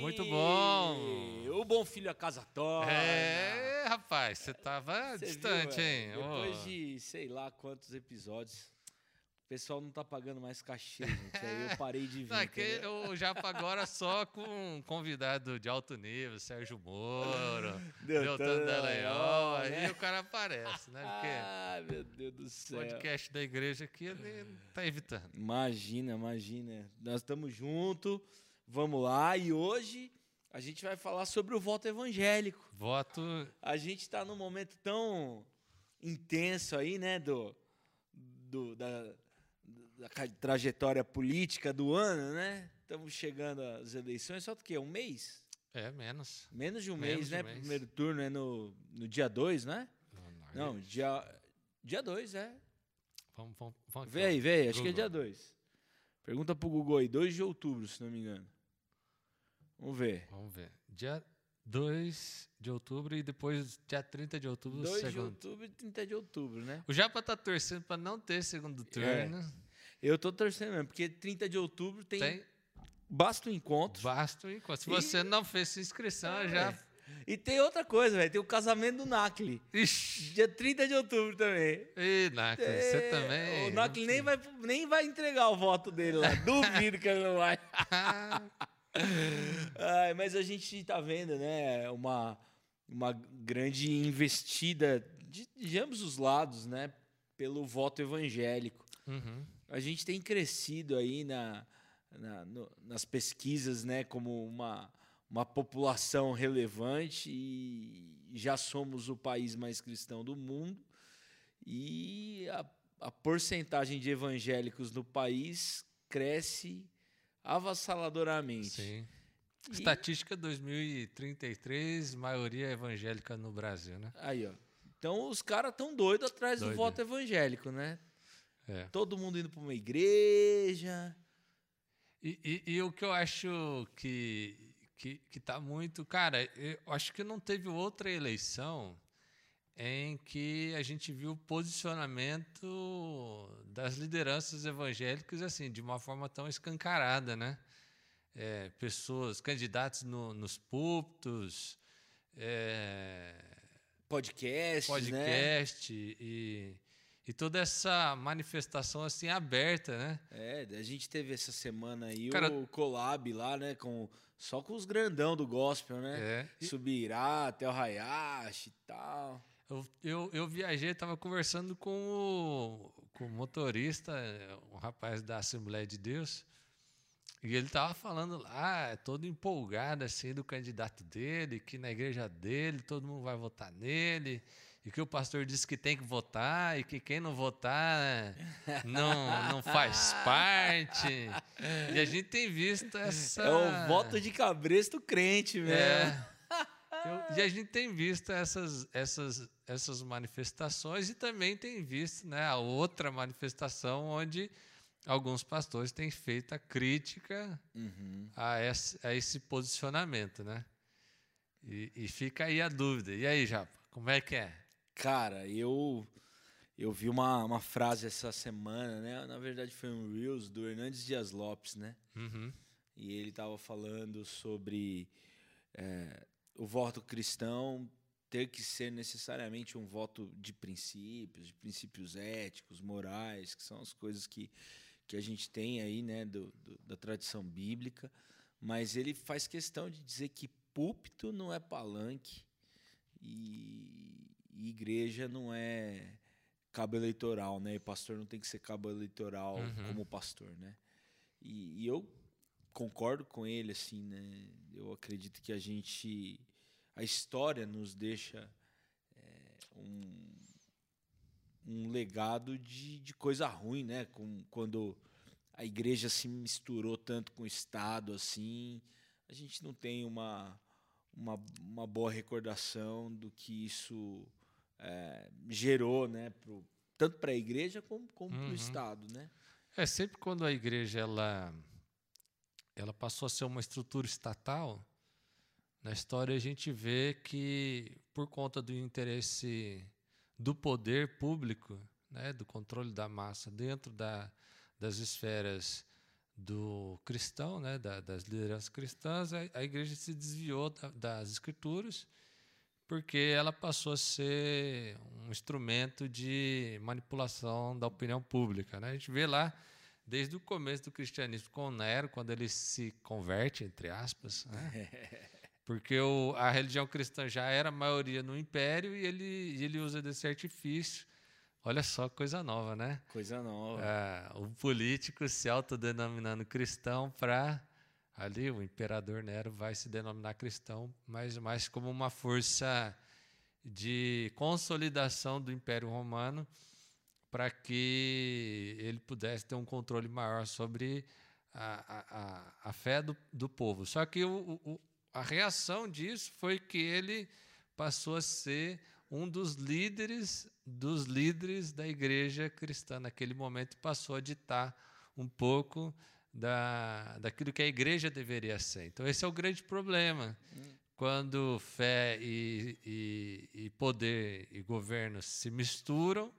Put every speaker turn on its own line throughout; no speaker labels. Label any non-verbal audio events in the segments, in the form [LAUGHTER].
Muito bom.
O bom filho a casa torna.
É, rapaz, você tava
Cê
distante,
viu,
hein?
Depois
Ô.
de sei lá quantos episódios, o pessoal não tá pagando mais cachê, gente. Aí eu parei de [LAUGHS] vir.
Não, é que eu já agora só com um convidado de alto nível, Sérgio Moro, [LAUGHS]
Deltan
Deltan Dallagnol, aí
né?
o cara aparece, né? Porque
Ai, [LAUGHS] meu Deus do
o
céu.
podcast da igreja aqui ele tá evitando.
Imagina, imagina. Nós estamos juntos, vamos lá. E hoje a gente vai falar sobre o voto evangélico.
Voto.
A gente está num momento tão intenso aí, né, do, do- da, da trajetória política do ano, né? Estamos chegando às eleições, só o quê? Um mês?
É, menos.
Menos de um
Menos
mês,
de um
né?
mês.
Primeiro turno é no, no dia 2, né? Não, dia dia 2, é.
Vamos, vamos, vamos aqui,
Vê aí, vê aí, acho que é dia 2. Pergunta pro Google aí, 2 de outubro, se não me engano. Vamos ver.
Vamos ver. Dia 2 de outubro e depois dia 30 de outubro,
2 de
segundo.
outubro e 30 de outubro, né?
O Japa tá torcendo pra não ter segundo turno.
Eu tô torcendo mesmo, porque 30 de outubro tem,
Tem
basta o encontro.
basta o encontro. Se
E-
você não fez sua inscrição,
É.
já.
E tem outra coisa, velho, tem o casamento do Nakli.
Ixi!
Dia 30 de outubro também.
Ih, você
É,
também.
O Nakli nem vai, nem vai entregar o voto dele lá. [LAUGHS] Duvido que ele não vai. [LAUGHS] Ai, mas a gente tá vendo, né, uma, uma grande investida de, de ambos os lados, né, pelo voto evangélico.
Uhum.
A gente tem crescido aí na, na- no- nas pesquisas, né, como uma, uma população relevante e já somos o país mais cristão do mundo e a, a porcentagem de evangélicos no país cresce avassaladoramente.
Sim.
E-
Estatística 2033, maioria evangélica no Brasil, né?
Aí, ó. Então os caras tão doidos atrás do
Doido.
voto evangélico, né?
É.
Todo mundo indo para uma igreja.
E, e- e o que eu acho que, que, que tá muito. Cara, eu acho que não teve outra eleição em que a gente viu o posicionamento das lideranças evangélicas assim, de uma forma tão escancarada, né? É, pessoas, candidatos no- nos púlpitos, é,
né?
podcast e, e toda essa manifestação assim aberta, né?
É, a gente teve essa semana aí
Cara-
o collab lá, né? Com, só com os grandão do gospel, né?
É.
Subirá, até o Hayashi e tal.
Eu, eu, eu viajei, estava conversando com o, com o motorista, um rapaz da Assembleia de Deus, e ele estava falando lá, todo empolgado assim do candidato dele, que na igreja dele todo mundo vai votar nele, e que o pastor disse que tem que votar, e que quem não votar né, não, não faz parte. E a gente tem visto essa.
É o voto de cabresto crente mesmo.
É. Eu- e a gente tem visto essas, essas, essas manifestações e também tem visto né, a outra manifestação onde alguns pastores têm feito a crítica
Uhum.
a esse, a esse posicionamento. Né? E, e fica aí a dúvida. E aí, Japa, como é que é?
Cara, eu eu vi uma, uma frase essa semana, né? Na verdade foi um Reels do Hernandes Dias Lopes, né?
Uhum.
E ele estava falando sobre é, o voto cristão ter que ser necessariamente um voto de princípios, de princípios éticos, morais, que são as coisas que, que a gente tem aí, né, do, do- da tradição bíblica. Mas ele faz questão de dizer que púlpito não é palanque e, e igreja não é cabo eleitoral, né? E pastor não tem que ser cabo eleitoral
Uhum.
como pastor, né? E, e eu concordo com ele, assim, né? Eu acredito que a gente. A história nos deixa é, um, um legado de, de coisa ruim, né? Com, quando a igreja se misturou tanto com o Estado, assim, a gente não tem uma, uma, uma boa recordação do que isso é, gerou, né? Pro, tanto para a igreja como, como para
Uhum.
o Estado, né?
É sempre quando a igreja ela, ela passou a ser uma estrutura estatal, na história a gente vê que por conta do interesse do poder público, né, do controle da massa dentro da, das esferas do cristão, né, da, das lideranças cristãs, a, a igreja se desviou da, das escrituras porque ela passou a ser um instrumento de manipulação da opinião pública. Né? A gente vê lá, desde o começo do cristianismo com Nero, quando ele se converte, entre aspas, né? [LAUGHS] porque o, a religião cristã já era maioria no império e ele, ele usa desse artifício. Olha só, coisa nova, né?
Coisa nova.
É, o político se autodenominando cristão para ali o imperador Nero vai se denominar cristão, mas mais como uma força de consolidação do Império Romano para que ele pudesse ter um controle maior sobre a, a, a fé do, do povo. Só que o, o, a reação disso foi que ele passou a ser um dos líderes dos líderes da igreja cristã. Naquele momento passou a ditar um pouco da, daquilo que a igreja deveria ser. Então, esse é o grande problema. Quando fé e, e, e poder e governo se misturam,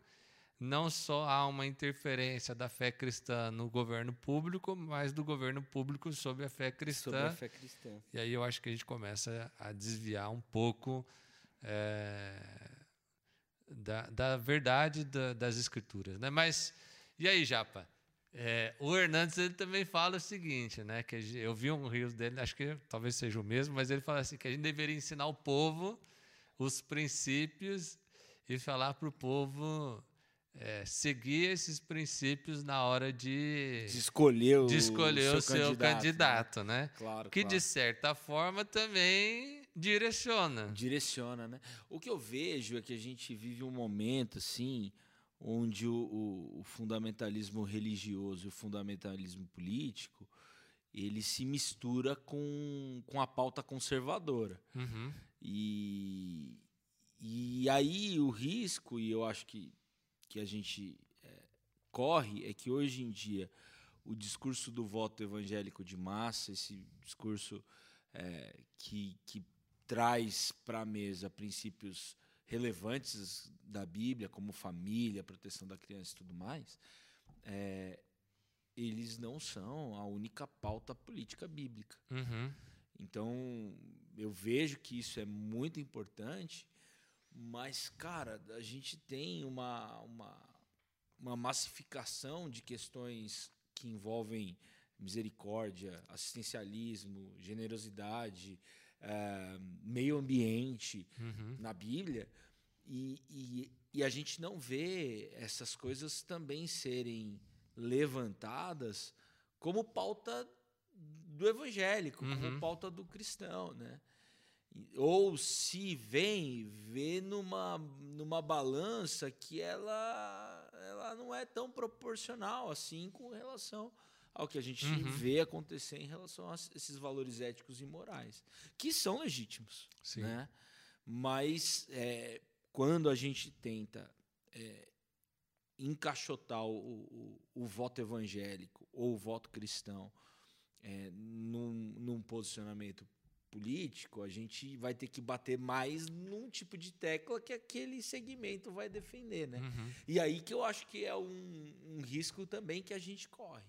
não só há uma interferência da fé cristã no governo público, mas do governo público sobre a fé cristã. Sobre
a fé cristã.
E aí eu acho que a gente começa a desviar um pouco é, da, da verdade da, das escrituras. Né? Mas, e aí, Japa? É, o Hernandes ele também fala o seguinte, né? Que eu vi um rio dele, acho que talvez seja o mesmo, mas ele fala assim que a gente deveria ensinar o povo os princípios e falar para o povo é, seguir esses princípios na hora de,
de escolher o,
de escolher o seu, candidato, candidato né?
né? Claro,
que
claro.
de certa forma também direciona.
Direciona, né? O que eu vejo é que a gente vive um momento assim onde o, o, o, fundamentalismo religioso e o fundamentalismo político ele se mistura com, com a pauta conservadora.
Uhum.
E, e aí o risco, e eu acho que, que a gente é, corre, é que hoje em dia o discurso do voto evangélico de massa, esse discurso é, que, que traz para a mesa princípios relevantes da Bíblia, como família, proteção da criança e tudo mais, é, eles não são a única pauta política bíblica.
Uhum.
Então, eu vejo que isso é muito importante, mas, cara, a gente tem uma, uma, uma massificação de questões que envolvem misericórdia, assistencialismo, generosidade, é, meio ambiente
uhum.
na Bíblia e, e, e, a gente não vê essas coisas também serem levantadas como pauta do evangélico, uhum. como pauta do cristão, né? Ou se vem, vê numa, numa balança que ela, ela não é tão proporcional assim com relação ao que a gente uhum. vê acontecer em relação a esses valores éticos e morais, que são legítimos.
Sim.
Né? Mas é, quando a gente tenta é, encaixotar o, o, o, voto evangélico ou o voto cristão é, num, num posicionamento político, a gente vai ter que bater mais num tipo de tecla que aquele segmento vai defender, né?
Uhum.
E aí que eu acho que é um, um risco também que a gente corre.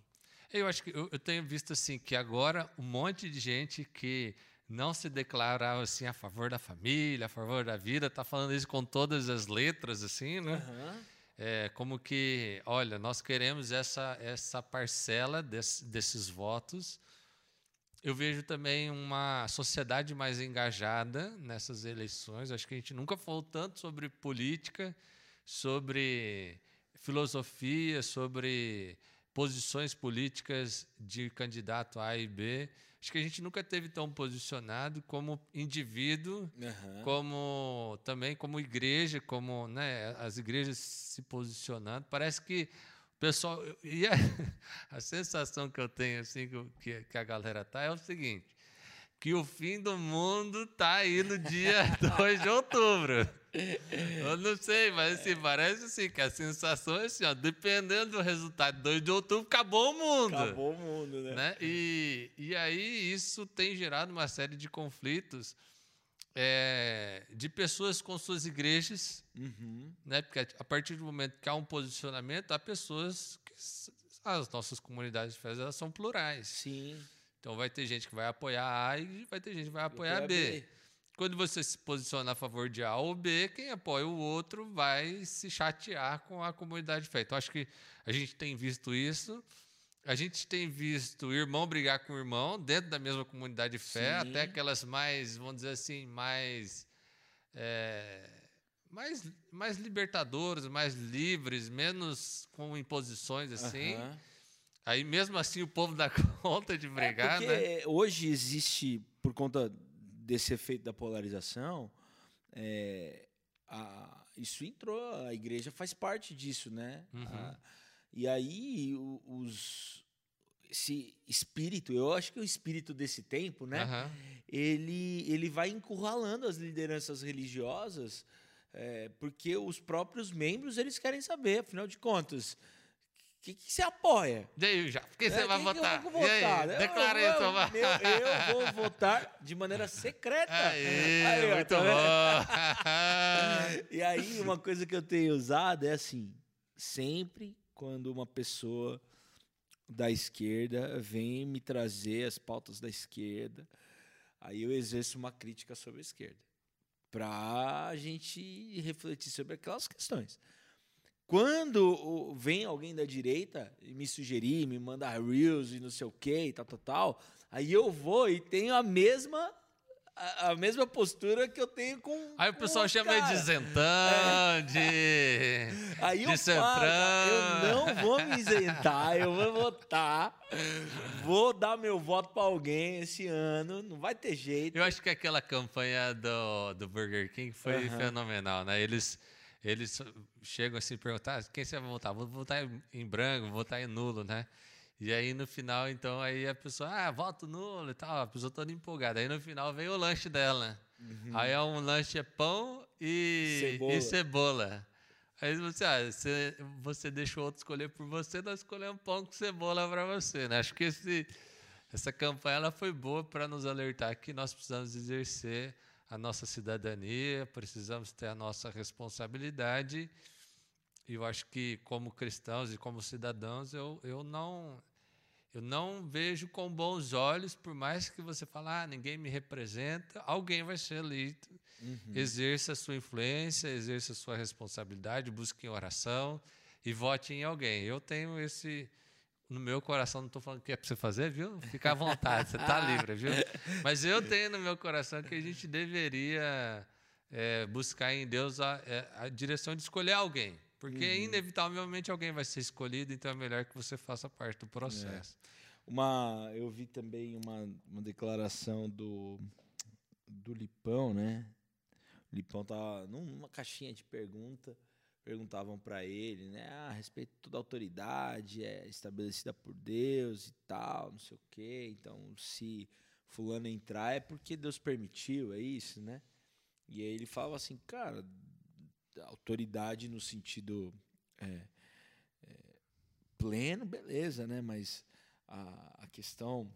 Eu acho que eu, eu tenho visto assim que agora um monte de gente que não se declarava assim a favor da família, a favor da vida, está falando isso com todas as letras assim, né?
Uhum.
É, como que, olha, nós queremos essa essa parcela desse, desses votos. Eu vejo também uma sociedade mais engajada nessas eleições. Acho que a gente nunca falou tanto sobre política, sobre filosofia, sobre posições políticas de candidato A e B. Acho que a gente nunca teve tão posicionado como indivíduo,
uhum.
como também como igreja, como né, as igrejas se posicionando. Parece que pessoal e a, [LAUGHS] a sensação que eu tenho assim que, que a galera tá é o seguinte, que o fim do mundo tá aí no dia [LAUGHS] 2 de outubro. Eu não sei, mas assim, parece assim, que a sensação é assim, ó, dependendo do resultado de 2 de outubro, acabou o mundo.
Acabou o mundo, né?
né? E, e aí isso tem gerado uma série de conflitos é, de pessoas com suas igrejas,
uhum.
né? Porque a partir do momento que há um posicionamento, há pessoas que as nossas comunidades de fé são plurais.
Sim.
Então vai ter gente que vai apoiar A e vai ter gente que vai apoiar B. Quando você se posiciona a favor de A ou B, quem apoia o outro vai se chatear com a comunidade de fé. Então acho que a gente tem visto isso. A gente tem visto irmão brigar com irmão dentro da mesma comunidade de fé,
Sim.
até aquelas mais, vamos dizer assim, mais. É, mais, mais libertadoras, mais livres, menos com imposições assim. Aí mesmo assim o povo dá [LAUGHS] conta de brigar,
é
né?
hoje existe, por conta desse efeito da polarização, é, a- isso entrou, a igreja faz parte disso, né?
Uhum.
A- e aí os esse espírito, eu acho que o espírito desse tempo, né?
Aham.
ele, ele vai encurralando as lideranças religiosas, é, porque os próprios membros eles querem saber, afinal de contas, o que, que você apoia?
E aí, já? Quem você
É,
vai
quem que eu
votar?
vou
E aí,
votar? Eu-
declara
eu,
aí, sua
eu, eu, eu vou votar de maneira secreta.
Aê,
Aí, ó,
muito
tá
bom. [LAUGHS]
E aí, uma coisa que eu tenho usado é assim: sempre quando uma pessoa da esquerda vem me trazer as pautas da esquerda, aí eu exerço uma crítica sobre a esquerda, para a gente refletir sobre aquelas questões. Quando vem alguém da direita e me sugerir, me mandar reels e não sei o que tal, tal, tal, aí eu vou e tenho a mesma a, a mesma postura que eu tenho com
Aí o
com
pessoal
os
chama ele de
cara.
zentão, de... [LAUGHS]
Aí eu
de
falo, cara, eu não vou me isentar, eu vou votar, vou dar meu voto para alguém esse ano, não vai ter jeito.
Eu acho que aquela campanha do, do Burger King foi
Aham.
fenomenal, né? Eles, eles chegam assim perguntam, "Ah, quem você vai votar? Vou votar em branco, vou votar em nulo, né? E aí no final, então, aí a pessoa, ah, voto nulo e tal, a pessoa toda empolgada. Aí no final vem o lanche dela. Aí é um lanche é pão e
Cebola.
e cebola. Aí você, ah, você, você deixa o outro escolher por você, nós escolhemos pão com cebola para você, né? Acho que esse, essa campanha ela foi boa para nos alertar que nós precisamos exercer a nossa cidadania, precisamos ter a nossa responsabilidade. E eu acho que, como cristãos e como cidadãos, eu, eu não eu não vejo com bons olhos, por mais que você fale, ah, ninguém me representa, alguém vai ser eleito.
Uhum.
Exerça a sua influência, exerça a sua responsabilidade, busque em oração e vote em alguém. Eu tenho esse no meu coração, não estou falando que é para você fazer, viu? Fica à vontade, você está livre, viu? [LAUGHS] Mas eu tenho no meu coração que a gente deveria é, buscar em Deus a, é, a direção de escolher alguém. Porque inevitavelmente alguém vai ser escolhido, então é melhor que você faça parte do processo.
Uma, eu vi também uma, uma declaração do, do Lipão, né? O Lipão tá numa caixinha de pergunta, perguntavam para ele, né? Ah, a respeito de toda a autoridade é estabelecida por Deus e tal, não sei o quê. Então, se fulano entrar é porque Deus permitiu, é isso, né? E aí ele falava assim, cara, autoridade no sentido é, é, pleno, beleza, né? Mas a, a questão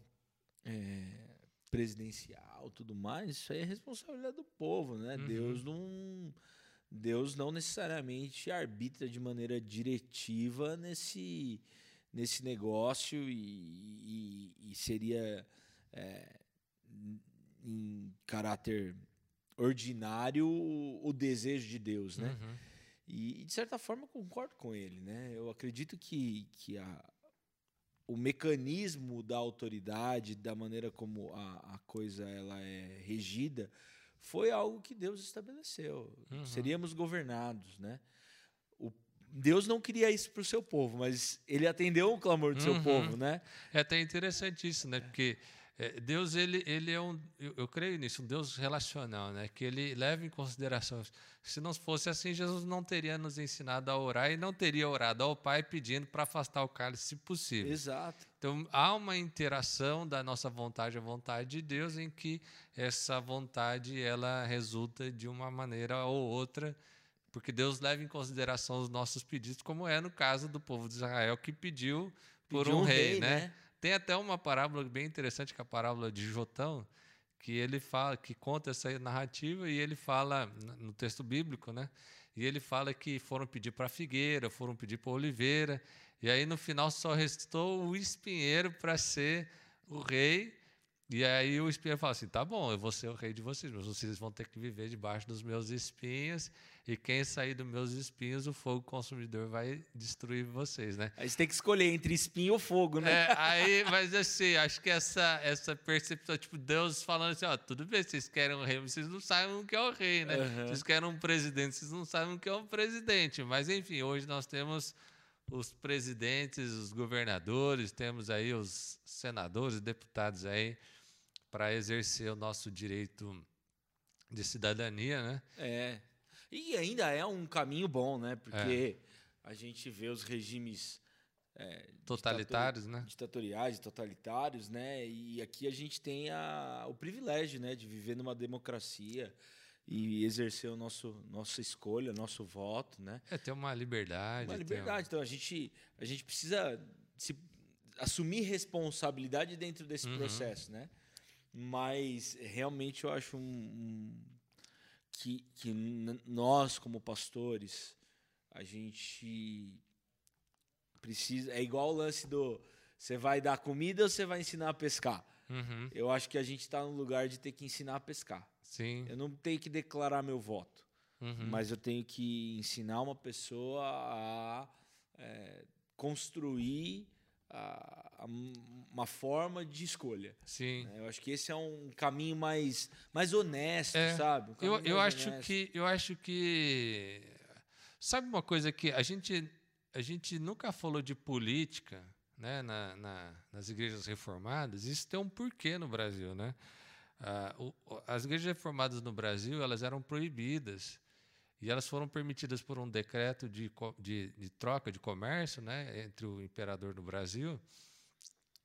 é, presidencial, tudo mais, isso aí é responsabilidade do povo, né?
Uhum.
Deus não Deus não necessariamente arbitra de maneira diretiva nesse nesse negócio e, e- e seria é, em caráter ordinário o, desejo de Deus, né?
Uhum.
E, e, de certa forma eu concordo com ele, né? Eu acredito que, que a, o mecanismo da autoridade, da maneira como a, a coisa ela é regida, foi algo que Deus estabeleceu.
Uhum.
Seríamos governados, né? O, Deus não queria isso para o seu povo, mas ele atendeu o clamor do seu
Uhum.
povo, né?
É até interessante isso, né? Porque é, Deus, ele, ele é um, eu, eu creio nisso, um Deus relacional, né? Que ele leva em consideração. Se não fosse assim, Jesus não teria nos ensinado a orar e não teria orado ao Pai pedindo para afastar o cálice, se possível.
Exato.
Então, há uma interação da nossa vontade à vontade de Deus em que essa vontade ela resulta de uma maneira ou outra, porque Deus leva em consideração os nossos pedidos, como é no caso do povo de Israel que pediu por
Pediu
um, rei, né? Tem até uma parábola bem interessante, que é a parábola de Jotão, que ele fala, que conta essa narrativa e ele fala no texto bíblico, né? E ele fala que foram pedir para figueira, foram pedir para oliveira, e aí no final só restou o espinheiro para ser o rei. E aí o espinheiro fala assim: tá bom, eu vou ser o rei de vocês, mas vocês vão ter que viver debaixo dos meus espinhos, e quem sair dos meus espinhos, o fogo consumidor vai destruir vocês, né?
Aí você tem que escolher entre espinho ou fogo, né?
É, aí, mas assim, acho que essa, essa percepção, tipo, Deus falando assim: ó, tudo bem, vocês querem um rei, mas vocês não sabem o que é o rei, né?
Uhum.
Vocês querem um presidente, vocês não sabem o que é um presidente. Mas enfim, hoje nós temos os presidentes, os governadores, temos aí os senadores, deputados aí para exercer o nosso direito de cidadania, né?
É. E ainda é um caminho bom, né? Porque é. a gente vê os regimes
é, totalitários, né?
Ditatoriais, totalitários, né? E aqui a gente tem a, o privilégio, né, de viver numa democracia e exercer o nosso nossa escolha, nosso voto, né?
É ter uma liberdade.
Uma liberdade. Então a gente a gente precisa se, assumir responsabilidade dentro desse uhum. processo, né? Mas realmente eu acho um, um, que, que nós, como pastores, a gente precisa. É igual o lance do. Você vai dar comida ou você vai ensinar a pescar?
Uhum.
Eu acho que a gente está no lugar de ter que ensinar a pescar.
Sim.
Eu não tenho que declarar meu voto,
uhum.
mas eu tenho que ensinar uma pessoa a é, construir a, a, uma forma de escolha.
Sim.
Né? Eu acho que esse é um caminho mais, mais honesto,
é,
sabe? Um
eu, eu acho que eu acho que sabe uma coisa que a gente a gente nunca falou de política, né? Na, na, nas igrejas reformadas. Isso tem um porquê no Brasil, né? Ah, o, as igrejas reformadas no Brasil elas eram proibidas e elas foram permitidas por um decreto de, de, de, troca de comércio né, entre o imperador do Brasil,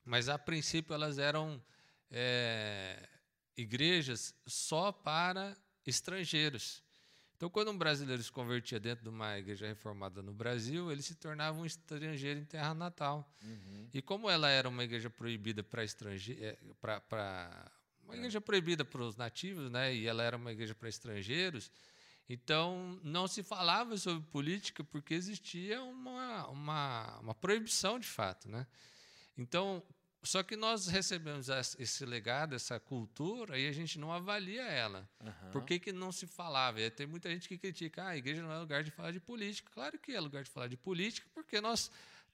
mas a princípio elas eram é, igrejas só para estrangeiros. Então, quando um brasileiro se convertia dentro de uma igreja reformada no Brasil, ele se tornava um estrangeiro em terra natal.
Uhum.
E como ela era uma igreja proibida para estrangeiros, para uma igreja proibida para os nativos, né, e ela era uma igreja para estrangeiros, então, não se falava sobre política porque existia uma, uma, uma proibição de fato. Né? Então, só que nós recebemos esse legado, essa cultura, e a gente não avalia ela.
Uhum.
Por que, que não se falava? E tem muita gente que critica, ah, a igreja não é lugar de falar de política. Claro que é lugar de falar de política, porque nós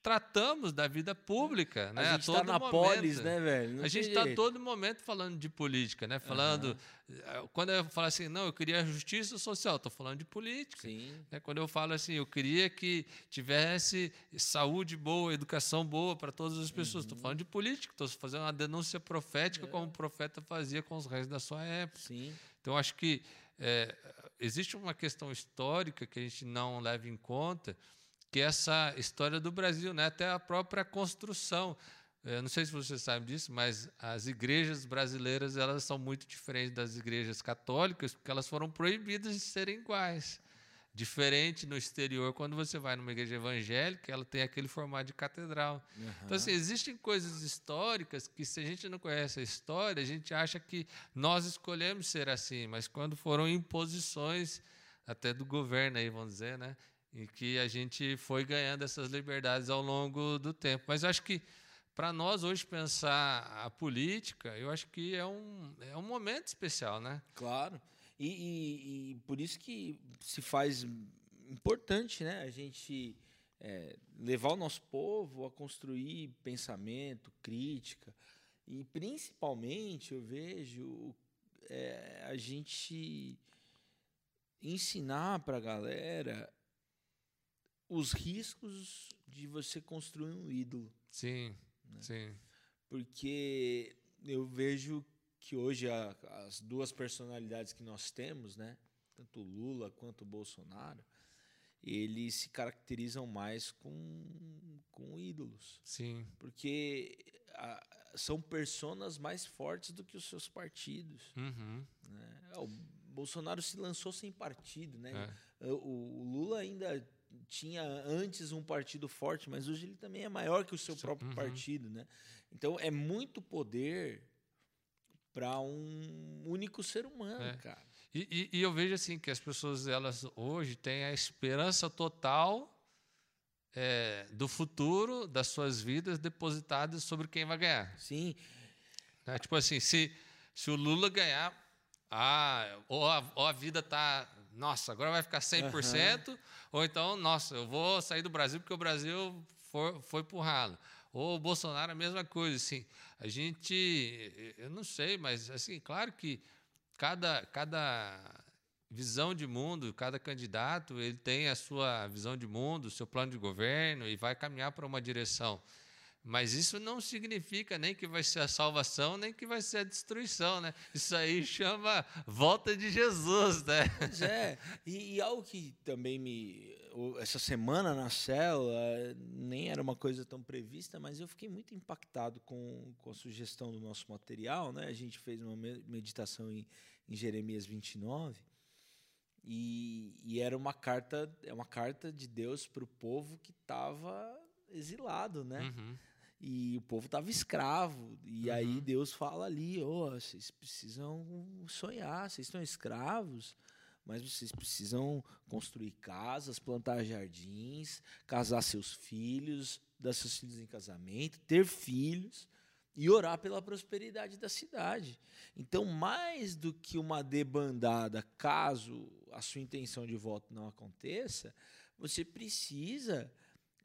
tratamos da vida pública, né?
A gente está na
momento.
polis, né, velho? Não
a gente está todo momento falando de política, né? Falando, uhum. quando eu falo assim, não, eu queria justiça social, estou falando de política.
Sim.
Né? Quando eu falo assim, eu queria que tivesse saúde boa, educação boa para todas as pessoas, estou uhum. falando de política, estou fazendo uma denúncia profética, é. como o profeta fazia com os reis da sua época.
Sim.
Então acho que é, existe uma questão histórica que a gente não leva em conta que essa história do Brasil, né? até a própria construção. Eu não sei se você sabe disso, mas as igrejas brasileiras elas são muito diferentes das igrejas católicas, porque elas foram proibidas de serem iguais. Diferente no exterior, quando você vai numa igreja evangélica, ela tem aquele formato de catedral.
Uhum.
Então, assim, existem coisas históricas que, se a gente não conhece a história, a gente acha que nós escolhemos ser assim, mas quando foram imposições até do governo aí, vamos dizer, né? E que a gente foi ganhando essas liberdades ao longo do tempo. Mas eu acho que para nós hoje pensar a política, eu acho que é um, é um momento especial, né?
Claro. E, e, e por isso que se faz importante, né? A gente é, levar o nosso povo a construir pensamento, crítica e principalmente eu vejo é, a gente ensinar para a galera os riscos de você construir um ídolo.
Sim,
né?
sim.
Porque eu vejo que hoje a, as duas personalidades que nós temos, né, tanto o Lula quanto o Bolsonaro, eles se caracterizam mais com, com ídolos.
Sim.
Porque a, são personas mais fortes do que os seus partidos.
Uhum.
Né? O Bolsonaro se lançou sem partido, né?
É.
O, o Lula ainda tinha antes um partido forte, mas hoje ele também é maior que o seu próprio uhum. partido, né? Então é muito poder para um único ser humano,
É.
cara.
E, e- e eu vejo assim que as pessoas elas hoje têm a esperança total é, do futuro das suas vidas depositadas sobre quem vai ganhar.
Sim,
né? Tipo assim, se, se o Lula ganhar, ah, ou a, ou a vida tá, nossa, agora vai ficar 100%, ou então, nossa, eu vou sair do Brasil porque o Brasil for, foi pro ralo. Ou o Bolsonaro, a mesma coisa, assim. A gente, eu não sei, mas, assim, claro que cada, cada visão de mundo, cada candidato, ele tem a sua visão de mundo, o seu plano de governo e vai caminhar para uma direção. Mas isso não significa nem que vai ser a salvação, nem que vai ser a destruição, né? Isso aí chama volta de Jesus, né?
Pois é, e, e algo que também me. Essa semana na célula, nem era uma coisa tão prevista, mas eu fiquei muito impactado com, com a sugestão do nosso material. Né? A gente fez uma me- meditação em, em Jeremias 29, e, e era uma carta, é uma carta de Deus para o povo que estava exilado, né?
Uhum.
E o povo estava escravo. E aí
Uhum.
Deus fala ali: ó, vocês precisam sonhar, vocês estão escravos, mas vocês precisam construir casas, plantar jardins, casar seus filhos, dar seus filhos em casamento, ter filhos e orar pela prosperidade da cidade. Então, mais do que uma debandada, caso a sua intenção de voto não aconteça, você precisa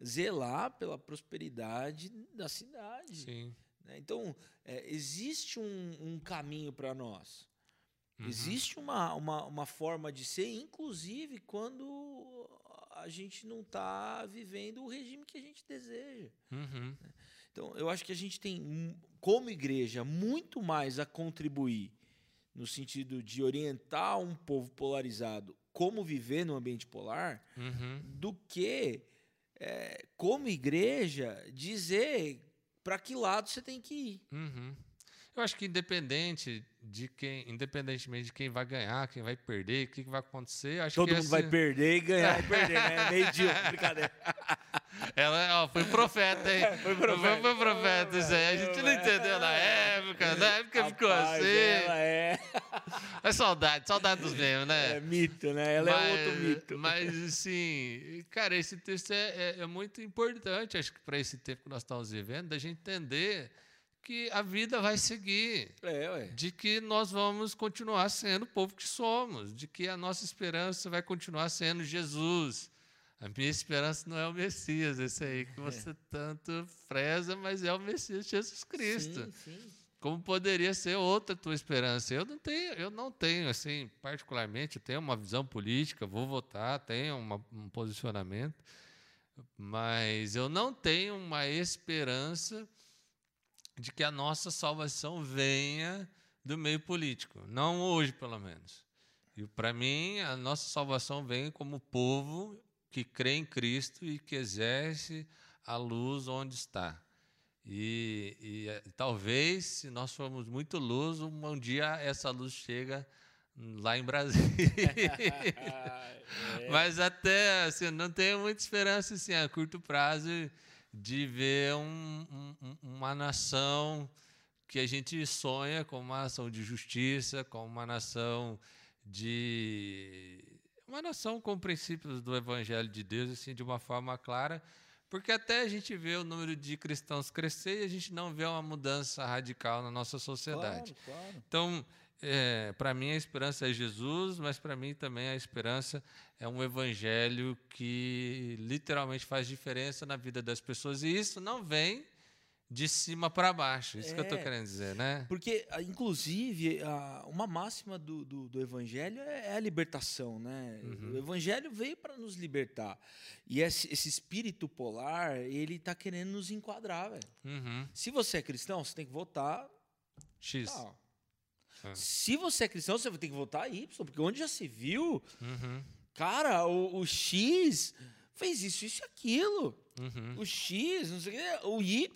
zelar pela prosperidade da cidade.
Sim.
né? Então, é, existe um, um caminho para nós.
Uhum.
Existe uma, uma, uma forma de ser, inclusive quando a gente não está vivendo o regime que a gente deseja.
Uhum.
Então, eu acho que a gente tem, como igreja, muito mais a contribuir no sentido de orientar um povo polarizado como viver no ambiente polar,
Uhum.
do que, é, como igreja, dizer para que lado você tem que ir.
Uhum. Eu acho que independente de quem, independentemente de quem vai ganhar, quem vai perder, o que, que vai acontecer, acho
Todo
que
mundo vai
assim-
perder e ganhar e perder, né? Meio [LAUGHS] dia, brincadeira.
Ela ó, foi profeta, hein? [LAUGHS]
Foi profeta.
Foi, profeta isso aí. A gente não entendeu na época, na época [LAUGHS] ficou
Rapaz,
assim.
Ela é,
É saudade, saudade dos memes, né?
é mito, né? Ela é outro mito.
Mas, assim, cara, esse texto é, é- é muito importante, acho que para esse tempo que nós estamos vivendo, da gente entender que a vida vai seguir,
É, ué.
de que nós vamos continuar sendo o povo que somos, de que a nossa esperança vai continuar sendo Jesus. A minha esperança não é o Messias, esse aí que você tanto preza, mas é o Messias Jesus Cristo.
Sim, sim.
Como poderia ser outra tua esperança? Eu não tenho, eu não tenho assim, particularmente, eu tenho uma visão política, vou votar, tenho uma- um posicionamento, mas eu não tenho uma esperança de que a nossa salvação venha do meio político, não hoje, pelo menos. E para mim, a nossa salvação vem como povo que crê em Cristo e que exerce a luz onde está. E, e, eh, talvez, se nós formos muito luz, um, dia essa luz chega lá em Brasília.
É. [LAUGHS] [LAUGHS]
Mas até assim, não tenho muita esperança assim, a curto prazo de ver um- um- uma nação que a gente sonha como uma nação de justiça, como uma nação de uma nação com princípios do evangelho de Deus assim de uma forma clara, porque até a gente vê o número de cristãos crescer e a gente não vê uma mudança radical na nossa sociedade.
Claro, claro.
Então, para mim a esperança é Jesus, mas para mim também a esperança é um evangelho que literalmente faz diferença na vida das pessoas. E isso não vem de cima para baixo. Isso que eu estou
É.
querendo dizer, né?
Porque, ah, inclusive, a- uma máxima do, do, do Evangelho é é a libertação, né?
Uhum.
O Evangelho veio para nos libertar. E esse, esse espírito polar, ele está querendo nos enquadrar, velho.
Uhum.
Se você é cristão, você tem que votar
X. É.
Se você é cristão, você vai ter que votar Y, porque onde já se viu,
Uhum.
cara, o, o X fez isso, isso e aquilo.
Uhum.
O X, não sei o Y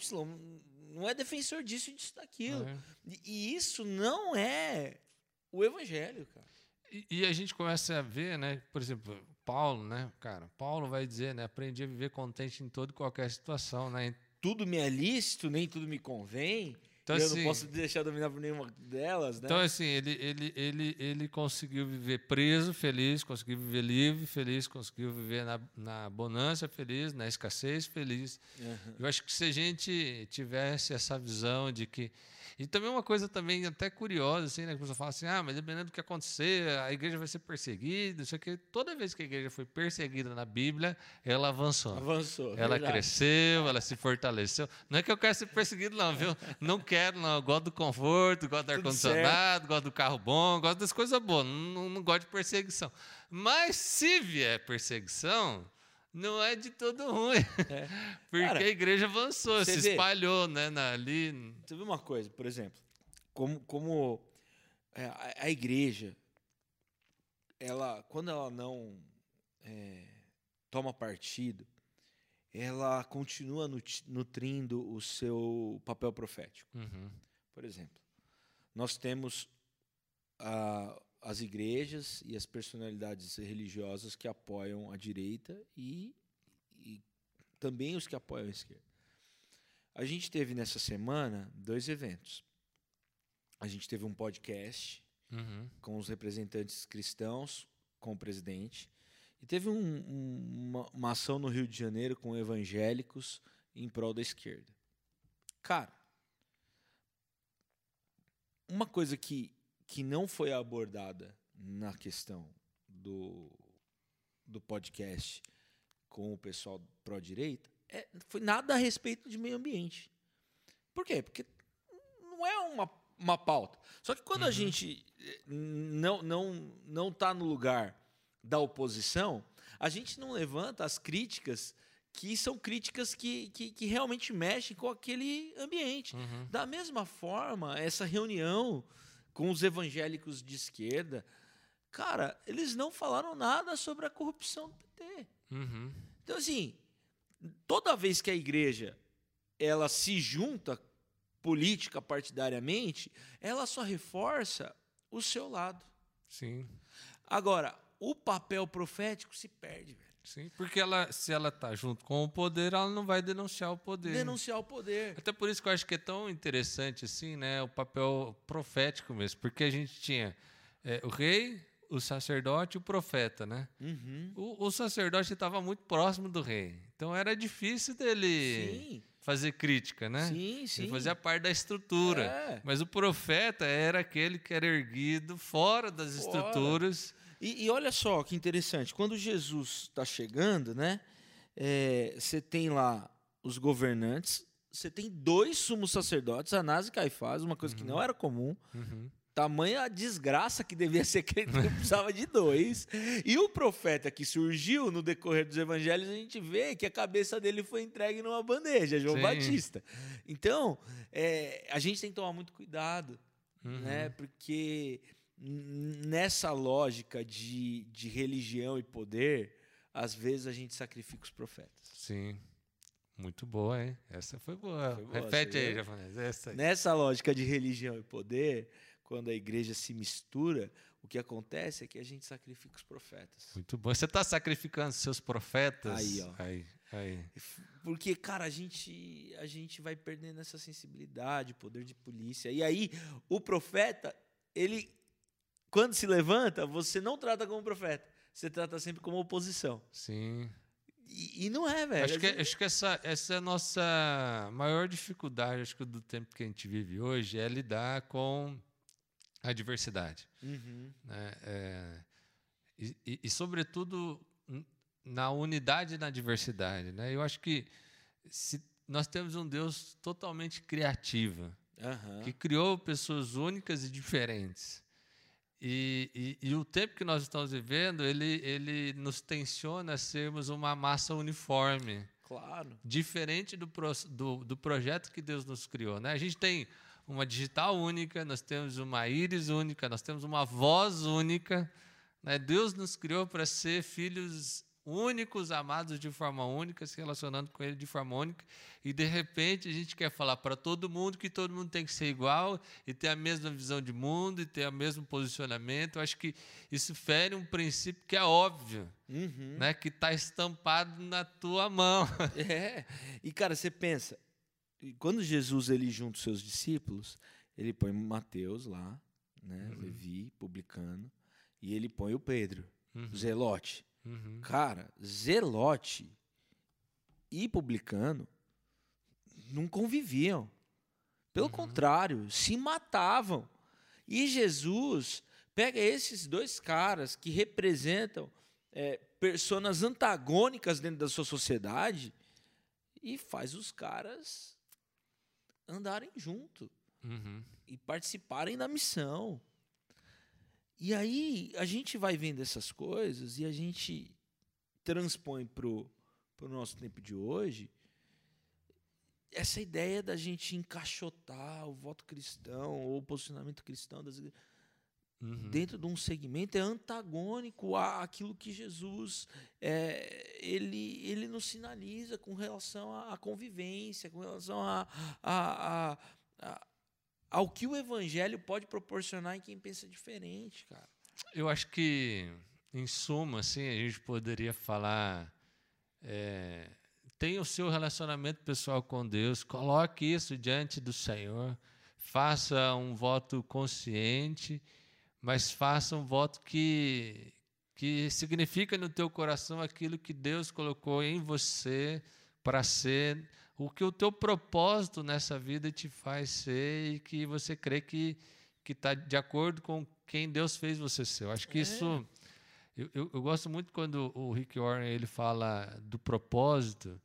não é defensor disso e disso daquilo.
É.
E, e isso não é o evangelho, cara.
E, e a gente começa a ver, né? Por exemplo, Paulo, né? Cara, Paulo vai dizer, né? Aprendi a viver contente em toda e qualquer situação, né?
Tudo me é lícito, nem tudo me convém.
Então,
eu
assim,
não posso deixar dominar por nenhuma delas, né?
Então, assim, ele, ele, ele, ele conseguiu viver preso, feliz, conseguiu viver livre, feliz, conseguiu viver na, na bonança, feliz, na escassez, feliz.
Uhum.
Eu acho que se a gente tivesse essa visão de que. E também uma coisa também até curiosa, assim, né? Que a pessoa fala assim, ah, mas dependendo do que acontecer, a igreja vai ser perseguida, não sei o quê. Toda vez que a igreja foi perseguida na Bíblia, ela avançou.
Avançou.
Ela
verdade.
cresceu, ela se fortaleceu. Não é que eu quero ser perseguido, não, viu? Não quero, não. Eu gosto do conforto, gosto do ar-condicionado, gosto do carro bom, gosto das coisas boas. Não, não gosto de perseguição. Mas se vier perseguição, não é de todo ruim. [LAUGHS] Porque
Cara,
a igreja avançou, se
vê-
espalhou, né? na- ali.
Vê uma coisa, por exemplo, como, como é, a, a igreja, ela, quando ela não é, toma partido, ela continua nut- nutrindo o seu papel profético.
Uhum,
Por exemplo, nós temos ah, as igrejas e as personalidades religiosas que apoiam a direita e, e também os que apoiam a esquerda. A gente teve nessa semana dois eventos. A gente teve um podcast
uhum,
com os representantes cristãos, com o presidente, e teve um- um- uma, uma ação no Rio de Janeiro com evangélicos em prol da esquerda. Cara, uma coisa que, que não foi abordada na questão do, do podcast com o pessoal pró-direita é, foi nada a respeito de meio ambiente. Por quê? Porque não é uma, uma pauta. Só que quando a gente eh, não não não está no lugar da oposição, a gente não levanta as críticas que são críticas que, que, que realmente mexem com aquele ambiente.
uhum.
Da mesma forma, essa reunião com os evangélicos de esquerda, cara, eles não falaram nada sobre a corrupção do PT.
Uhum.
Então, assim, toda vez que a igreja ela se junta política partidariamente, ela só reforça o seu lado.
Sim.
Agora, o papel profético se perde, velho.
Sim, porque ela, se ela está junto com o poder, ela não vai denunciar o poder.
Denunciar o poder.
Até por isso que eu acho que é tão interessante assim, né, o papel profético mesmo, porque a gente tinha é, o rei, o sacerdote e o profeta, né?
Uhum.
O, o sacerdote estava muito próximo do rei, então era difícil dele
Sim,
fazer crítica, né?
sim, sim.
Ele fazia parte da estrutura.
É.
Mas o profeta era aquele que era erguido fora das
Fora.
estruturas.
E, e olha só que interessante, quando Jesus está chegando, né? é, Você tem lá os governantes, você tem dois sumos sacerdotes, Anás e Caifás, uma coisa que não era comum.
Uhum.
Tamanha desgraça que devia ser que ele [LAUGHS] precisava de dois. E o profeta que surgiu no decorrer dos evangelhos, a gente vê que a cabeça dele foi entregue numa bandeja, João
Sim.
Batista. Então, é, a gente tem que tomar muito cuidado,
Uhum.
né? Porque nessa lógica de, de religião e poder, às vezes a gente sacrifica os profetas.
Sim. Muito boa, hein? Essa foi boa.
Foi boa,
Repete aí, japonês. Essa aí.
Nessa lógica de religião e poder, quando a igreja se mistura, o que acontece é que a gente sacrifica os profetas.
Muito bom. Você está sacrificando seus profetas?
Aí, ó.
Aí, aí.
Porque, cara, a gente, a gente vai perdendo essa sensibilidade, poder de polícia. E aí, o profeta, ele, quando se levanta, você não trata como profeta. Você trata sempre como oposição.
Sim.
E, e não é, velho.
Acho que,
gente-
acho que essa, essa é a nossa maior dificuldade, acho que do tempo que a gente vive hoje, é lidar com a diversidade.
Uhum.
né? É, e, e- e, sobretudo, na unidade e na diversidade. Né? Eu acho que se nós temos um Deus totalmente criativo,
Aham.
que criou pessoas únicas e diferentes. E, e- e o tempo que nós estamos vivendo, ele, ele nos tensiona a sermos uma massa uniforme,
Claro.
diferente do, pro- do, do projeto que Deus nos criou. Né? A gente tem uma digital única, nós temos uma íris única, nós temos uma voz única. né? Deus nos criou para ser filhos únicos, amados de forma única, se relacionando com Ele de forma única. E de repente a gente quer falar para todo mundo que todo mundo tem que ser igual e ter a mesma visão de mundo e ter o mesmo posicionamento. Eu acho que isso fere um princípio que é óbvio,
Uhum.
né? que está estampado na tua mão. [LAUGHS]
É. E, cara, você pensa, quando Jesus ele junta os seus discípulos, ele põe Mateus lá, né,
Uhum.
Levi, publicano, e ele põe o Pedro,
Uhum.
Zelote.
Uhum.
Cara, Zelote e publicano não conviviam. Pelo
Uhum.
contrário, se matavam. E Jesus pega esses dois caras que representam é, personas antagônicas dentro da sua sociedade e faz os caras andarem junto
Uhum.
e participarem da missão. E aí a gente vai vendo essas coisas e a gente transpõe para o nosso tempo de hoje essa ideia da gente encaixotar o voto cristão ou o posicionamento cristão das igrejas
Uhum.
dentro de um segmento é antagônico àquilo que Jesus é, ele, ele nos sinaliza com relação à à convivência, com relação a, a, a- a- ao que o evangelho pode proporcionar em quem pensa diferente, cara.
Eu acho que, em suma, assim, a gente poderia falar. é, tenha o seu relacionamento pessoal com Deus, coloque isso diante do Senhor, faça um voto consciente, mas faça um voto que, que significa no teu coração aquilo que Deus colocou em você para ser, o que o teu propósito nessa vida te faz ser e que você crê que que está de acordo com quem Deus fez você ser. Eu acho que
É.
isso eu, eu, eu gosto muito quando o Rick Warren ele fala do propósito.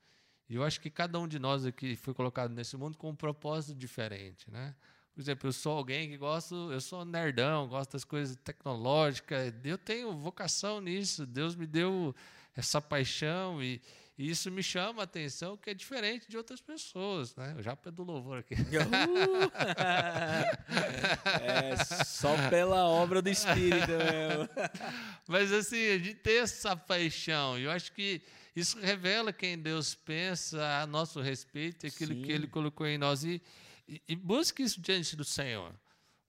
E eu acho que cada um de nós aqui foi colocado nesse mundo com um propósito diferente, né? Por exemplo, eu sou alguém que gosto, eu sou nerdão, gosto das coisas tecnológicas, eu tenho vocação nisso, Deus me deu essa paixão e, e isso me chama a atenção, que é diferente de outras pessoas, né? Eu já do louvor aqui. [LAUGHS] [LAUGHS]
é só pela obra do Espírito mesmo. [LAUGHS]
Mas assim, de ter essa paixão, eu acho que isso revela quem Deus pensa a nosso respeito, aquilo
Sim.
que Ele colocou em nós. E, e, e busque isso diante do Senhor.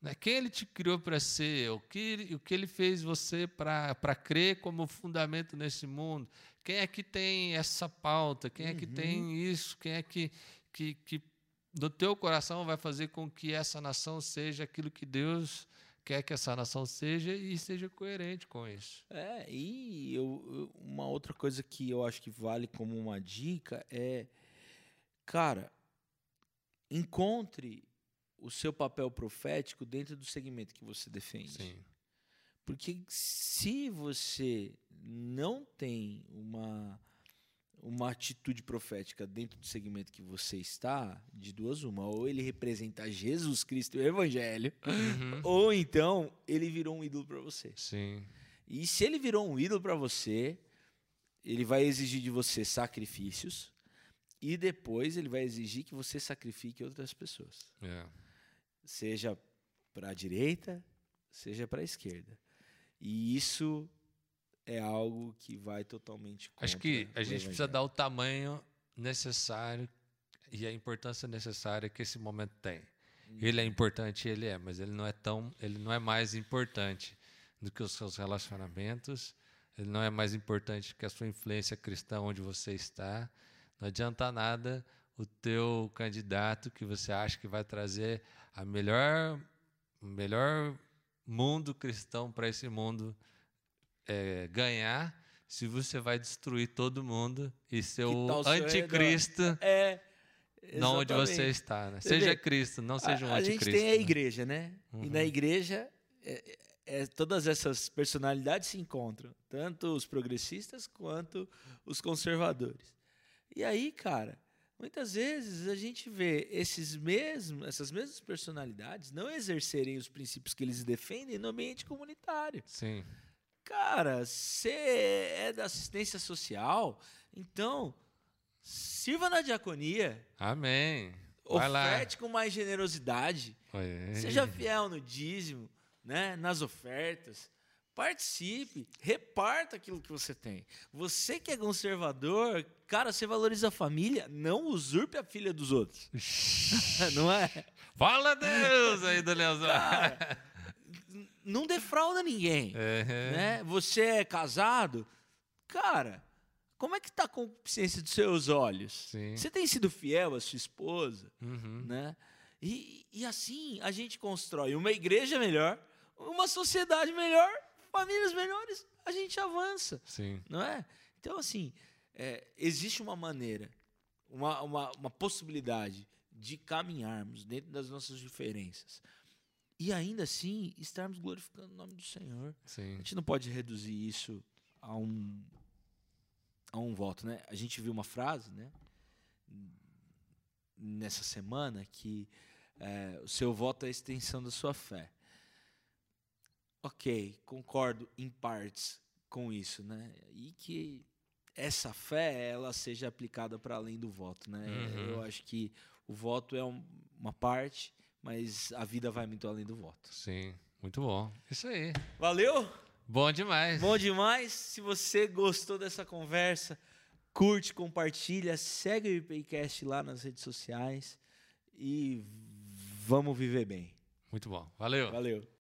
Né? Quem Ele te criou para ser, o que, o que Ele fez você para crer como fundamento nesse mundo. Quem é que tem essa pauta? Quem é que tem isso? Quem é que, que, que no teu coração vai fazer com que essa nação seja aquilo que Deus quer que essa nação seja e seja coerente com isso.
É, e eu- uma outra coisa que eu acho que vale como uma dica é, cara, encontre o seu papel profético dentro do segmento que você defende.
Sim.
Porque se você não tem uma, uma atitude profética dentro do segmento que você está, de duas uma, ou ele representa Jesus Cristo e o Evangelho,
Uhum. [LAUGHS]
ou então ele virou um ídolo para você.
Sim.
E se ele virou um ídolo para você, ele vai exigir de você sacrifícios e depois ele vai exigir que você sacrifique outras pessoas,
É.
seja para a direita, seja para a esquerda. E isso é algo que vai totalmente contra
Acho que a gente precisa dar o tamanho necessário e a importância necessária que esse momento tem. Ele é importante, ele é, mas ele não é tão, ele não é mais importante do que os seus relacionamentos. Ele não é mais importante que a sua influência cristã onde você está. Não adianta nada o teu candidato que você acha que vai trazer a melhor, o melhor mundo cristão para esse mundo é, ganhar se você vai destruir todo mundo e ser o anticristo
É.
não onde você está. Né? Seja Cristo, não seja um
a, a gente
anticristo.
tem a
né?
igreja, né? E na
Uhum.
igreja, é- é- todas essas personalidades se encontram, tanto os progressistas quanto os conservadores. E aí, cara, muitas vezes a gente vê esses mesmos, essas mesmas personalidades não exercerem os princípios que eles defendem no ambiente comunitário.
Sim.
Cara, você é da assistência social, então sirva na diaconia,
Amém. Vai lá.
oferte com mais generosidade.
Oi.
Seja fiel no dízimo, né? nas ofertas. Participe, reparta aquilo que você tem. Você que é conservador, cara, você valoriza a família, não usurpe a filha dos outros. [LAUGHS] não é?
Fala Deus aí do Leozão.
Cara, não defrauda ninguém.
É.
Né? Você é casado, cara, Como é que está a concupiscência dos seus olhos?
Sim.
Você tem sido fiel à sua esposa?
Uhum.
Né? E, e assim a gente constrói uma igreja melhor, uma sociedade melhor, famílias melhores, a gente avança,
Sim.
não é? Então, assim, é, existe uma maneira, uma, uma, uma possibilidade de caminharmos dentro das nossas diferenças e ainda assim estarmos glorificando o nome do Senhor. A
Sim.
gente não pode reduzir isso a um a um voto, né? A gente viu uma frase, né? Nessa semana que é, o seu voto é a extensão da sua fé. Ok, concordo em partes com isso, né? E que essa fé ela seja aplicada para além do voto, né?
Uhum.
Eu acho que o voto é um- uma parte, mas a vida vai muito além do voto.
Sim. Muito bom. Isso aí.
Valeu?
Bom demais.
Bom demais. Se você gostou dessa conversa, curte, compartilha, segue o IPCast lá nas redes sociais e vamos viver bem.
Muito bom. Valeu.
Valeu.